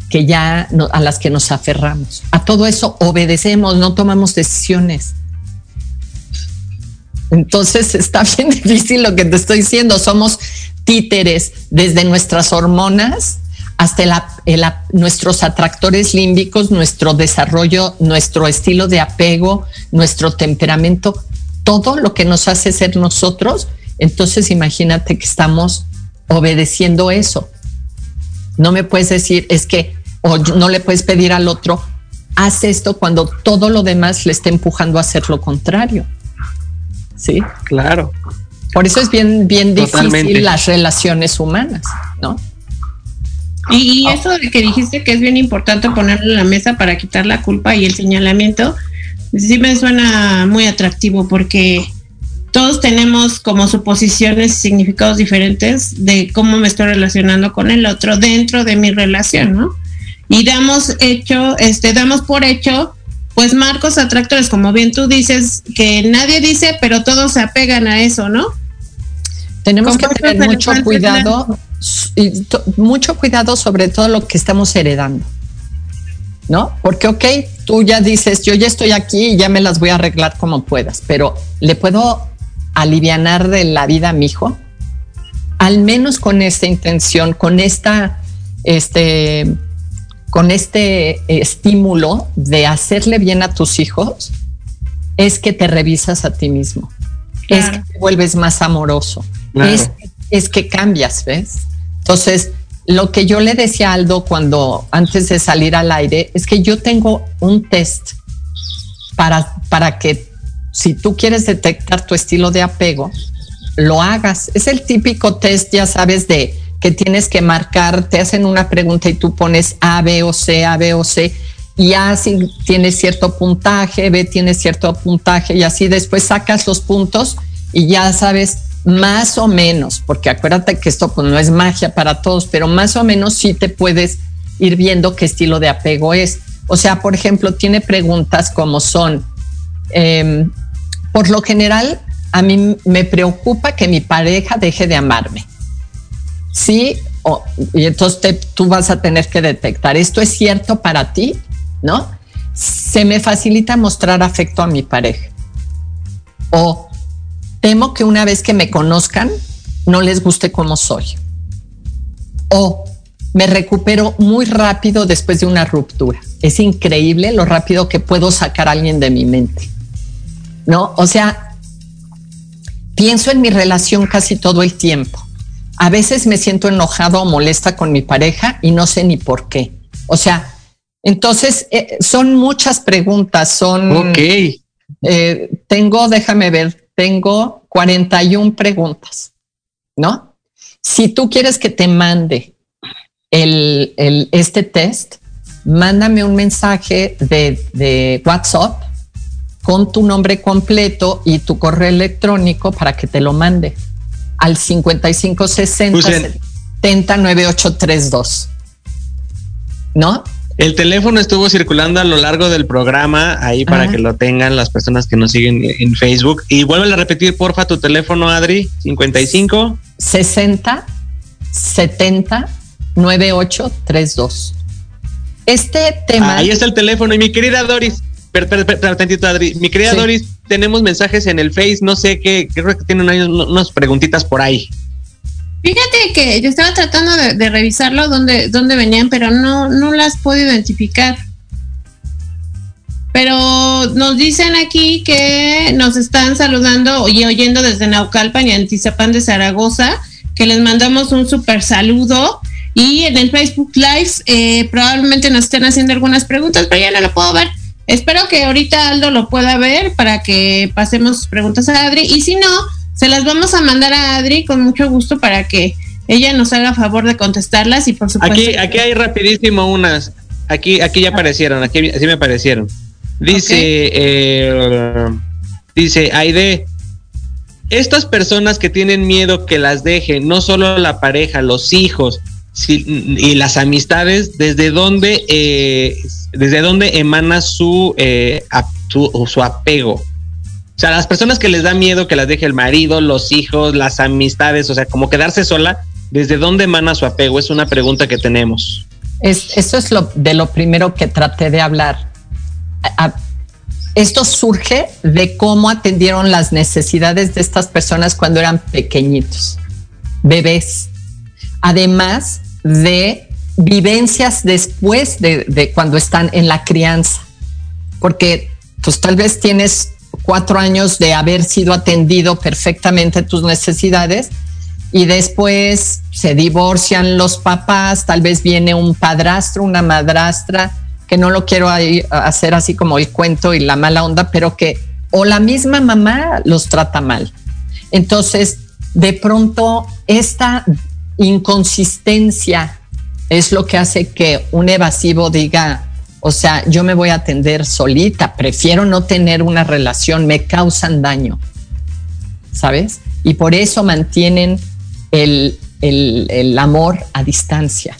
S6: que ya no, a las que nos aferramos. A todo eso obedecemos, no tomamos decisiones. Entonces está bien difícil lo que te estoy diciendo. Somos títeres desde nuestras hormonas hasta el, el, nuestros atractores límbicos, nuestro desarrollo, nuestro estilo de apego, nuestro temperamento, todo lo que nos hace ser nosotros. Entonces imagínate que estamos obedeciendo eso. No me puedes decir, es que, o no le puedes pedir al otro, haz esto cuando todo lo demás le está empujando a hacer lo contrario. Sí,
S4: claro.
S6: Por eso es bien, bien Totalmente. difícil las relaciones humanas, ¿no?
S5: Y, y eso de que dijiste que es bien importante ponerlo en la mesa para quitar la culpa y el señalamiento, sí me suena muy atractivo porque todos tenemos como suposiciones y significados diferentes de cómo me estoy relacionando con el otro dentro de mi relación, ¿no? Y damos hecho, este, damos por hecho pues marcos atractores, como bien tú dices, que nadie dice, pero todos se apegan a eso, ¿no?
S6: Tenemos que tener mucho cuidado, y mucho cuidado sobre todo lo que estamos heredando, ¿no? Porque, ok, tú ya dices, yo ya estoy aquí y ya me las voy a arreglar como puedas, pero ¿le puedo alivianar de la vida a mi hijo? Al menos con esta intención, con esta, este, con este estímulo de hacerle bien a tus hijos, es que te revisas a ti mismo, claro. es que te vuelves más amoroso, claro. es, es, que cambias, ¿ves? Entonces, lo que yo le decía a Aldo cuando antes de salir al aire es que yo tengo un test para, para que si tú quieres detectar tu estilo de apego, lo hagas. Es el típico test, ya sabes, de que tienes que marcar, te hacen una pregunta y tú pones A, B o C, A, B o C, y A si tiene cierto puntaje, B tiene cierto puntaje, y así después sacas los puntos y ya sabes más o menos, porque acuérdate que esto pues, no es magia para todos, pero más o menos sí te puedes ir viendo qué estilo de apego es. O sea, por ejemplo, tiene preguntas como son, eh, por lo general, a mí me preocupa que mi pareja deje de amarme sí, o, y entonces tú vas a tener que detectar, ¿esto es cierto para ti? ¿No? Se me facilita mostrar afecto a mi pareja. O temo que una vez que me conozcan, no les guste como soy. O me recupero muy rápido después de una ruptura. Es increíble lo rápido que puedo sacar a alguien de mi mente. ¿No? O sea, pienso en mi relación casi todo el tiempo a veces me siento enojado o molesta con mi pareja y no sé ni por qué. O sea, entonces eh, son muchas preguntas, son...
S4: Ok.
S6: Eh, tengo, déjame ver, tengo 41 preguntas, ¿no? Si tú quieres que te mande el, el, este test, mándame un mensaje de, de WhatsApp con tu nombre completo y tu correo electrónico para que te lo mande al 5560 709832. ¿No?
S4: El teléfono estuvo circulando a lo largo del programa, ahí para
S6: Ajá.
S4: que lo tengan las personas que nos siguen en Facebook. Y vuelve a repetir, porfa, tu teléfono, Adri, 55.
S6: 60 70 9832. Este tema.
S4: Ahí está el teléfono. Y mi querida Doris, per, per, per- per- tantito, Adri. Mi querida
S6: Sí.
S4: Doris, tenemos mensajes en el Face, no sé qué, creo que tienen unas preguntitas por ahí.
S5: Fíjate que yo estaba tratando de, de revisarlo dónde, dónde venían, pero no, no las puedo identificar. Pero nos dicen aquí que nos están saludando y oyendo desde Naucalpan y Antizapán de Zaragoza, que les mandamos un super saludo. Y en el Facebook Live eh, probablemente nos estén haciendo algunas preguntas, pero ya no lo puedo ver. Espero que ahorita Aldo lo pueda ver para que pasemos preguntas a Adri. Y si no, se las vamos a mandar a Adri con mucho gusto para que ella nos haga favor de contestarlas y por supuesto.
S4: Aquí, aquí hay rapidísimo unas. Aquí, aquí ya aparecieron, aquí sí me aparecieron. Dice, eh, dice Aide, estas personas que tienen miedo que las dejen, no solo la pareja, los hijos si- y las amistades, ¿desde dónde, eh, desde dónde emana su, eh, su, su apego? O sea, las personas que les da miedo que las deje el marido, los hijos, las amistades, o sea, como quedarse sola, ¿desde dónde emana su apego? Es una pregunta que tenemos.
S6: Es, eso es lo, de lo primero que traté de hablar. Esto surge de cómo atendieron las necesidades de estas personas cuando eran pequeñitos, bebés. Además de vivencias después de, de cuando están en la crianza. Porque pues tal vez tienes cuatro años de haber sido atendido perfectamente tus necesidades y después se divorcian los papás, tal vez viene un padrastro, una madrastra, que no lo quiero hacer así como el cuento y la mala onda, pero que o la misma mamá los trata mal. Entonces, de pronto, esta inconsistencia es lo que hace que un evasivo diga, o sea, yo me voy a atender solita, prefiero no tener una relación, me causan daño, ¿sabes? Y por eso mantienen el, el, el amor a distancia,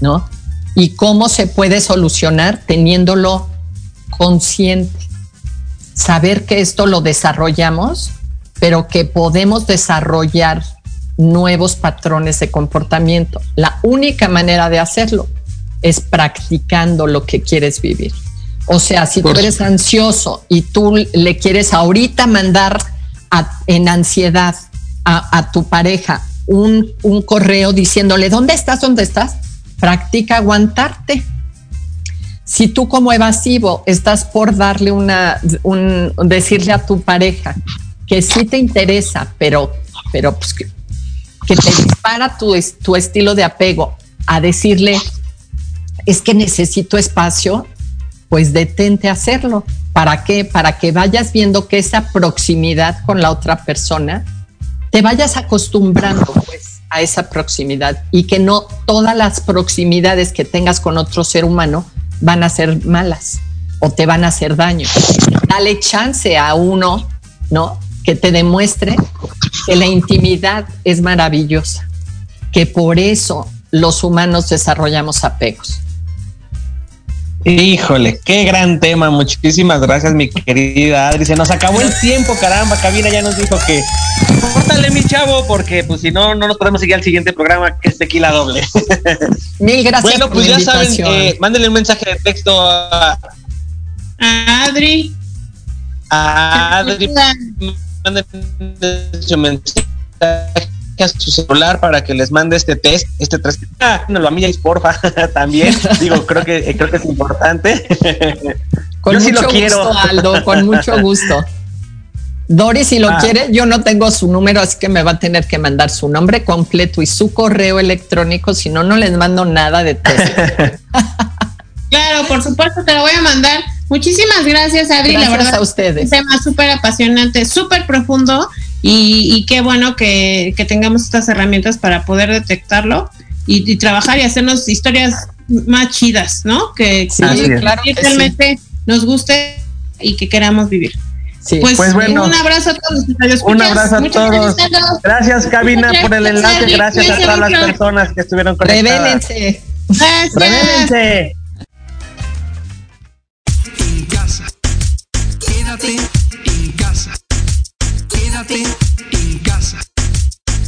S6: ¿no? ¿Y cómo se puede solucionar teniéndolo consciente? Saber que esto lo desarrollamos, pero que podemos desarrollar nuevos patrones de comportamiento. La única manera de hacerlo es practicando lo que quieres vivir. O sea, si tú eres ansioso y tú le quieres ahorita mandar a- en ansiedad a, a tu pareja un, un correo diciéndole, ¿dónde estás? ¿Dónde estás? Practica aguantarte. Si tú como evasivo estás por darle una, un, decirle a tu pareja que sí te interesa, pero, pero pues que, que te dispara tu, tu estilo de apego a decirle, es que necesito espacio, pues detente a hacerlo. ¿Para qué? Para que vayas viendo que esa proximidad con la otra persona, te vayas acostumbrando pues a esa proximidad y que no todas las proximidades que tengas con otro ser humano van a ser malas o te van a hacer daño. Dale chance a uno, ¿no? Que te demuestre que la intimidad es maravillosa, que por eso los humanos desarrollamos apegos.
S4: Híjole, qué gran tema. Muchísimas gracias, mi querida Adri. Se nos acabó el tiempo, caramba. Cabina ya nos dijo que córtale, mi chavo, porque pues si no, no nos podemos seguir al siguiente programa que es Tequila Doble.
S6: Mil gracias.
S4: bueno, pues ya saben, eh, mándenle un mensaje de texto a,
S5: A Adri.
S4: a Adri. Mándenle su mensaje a su celular para que les mande este test, este test. Ah, no lo a mí, porfa, también. Digo, creo que creo que es importante.
S6: Con
S4: Yo sí
S6: mucho
S4: lo quiero.
S6: gusto, Aldo, con mucho gusto. Doris, si lo
S4: Ah.
S6: quiere, yo no tengo su número, así que me va a tener que mandar su nombre completo y su correo electrónico, si no, no les mando nada de test.
S5: Claro, por supuesto, te lo voy a mandar. Muchísimas gracias, Adri.
S6: Gracias
S5: la verdad,
S6: a ustedes.
S5: Un tema súper apasionante, súper profundo y, y qué bueno que, que tengamos estas herramientas para poder detectarlo y, y trabajar y hacernos historias más chidas, ¿no? Que,
S6: Sí,
S5: que
S6: claro que sí.
S5: realmente nos guste y que queramos vivir.
S6: Sí.
S5: Pues,
S4: Pues bueno.
S5: un abrazo a todos.
S4: Un abrazo a
S5: Muchas
S4: todos.
S5: gracias.
S4: Gracias, Cabina, por el
S5: gracias,
S4: enlace. Gracias a todas las personas que estuvieron conectadas.
S6: Revélense.
S4: ¡Revélense!
S9: En casa. Quédate en casa. Quédate en casa.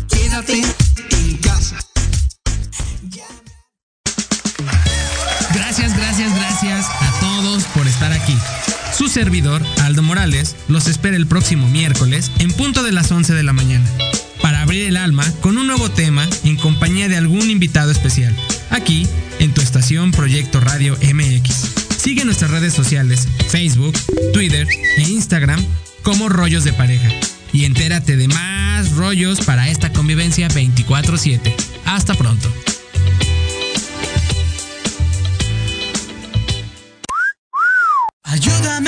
S9: Quédate en casa.
S3: Gracias, gracias, gracias a todos por estar aquí. Su servidor, Aldo Morales, los espera el próximo miércoles en punto de las 11 de la mañana para abrir el alma con un nuevo tema en compañía de algún invitado especial, aquí en tu estación Proyecto Radio MX. Sigue nuestras redes sociales, Facebook, Twitter e Instagram como Rollos de Pareja y entérate de más rollos para esta convivencia 24/7. Hasta pronto. Ayuda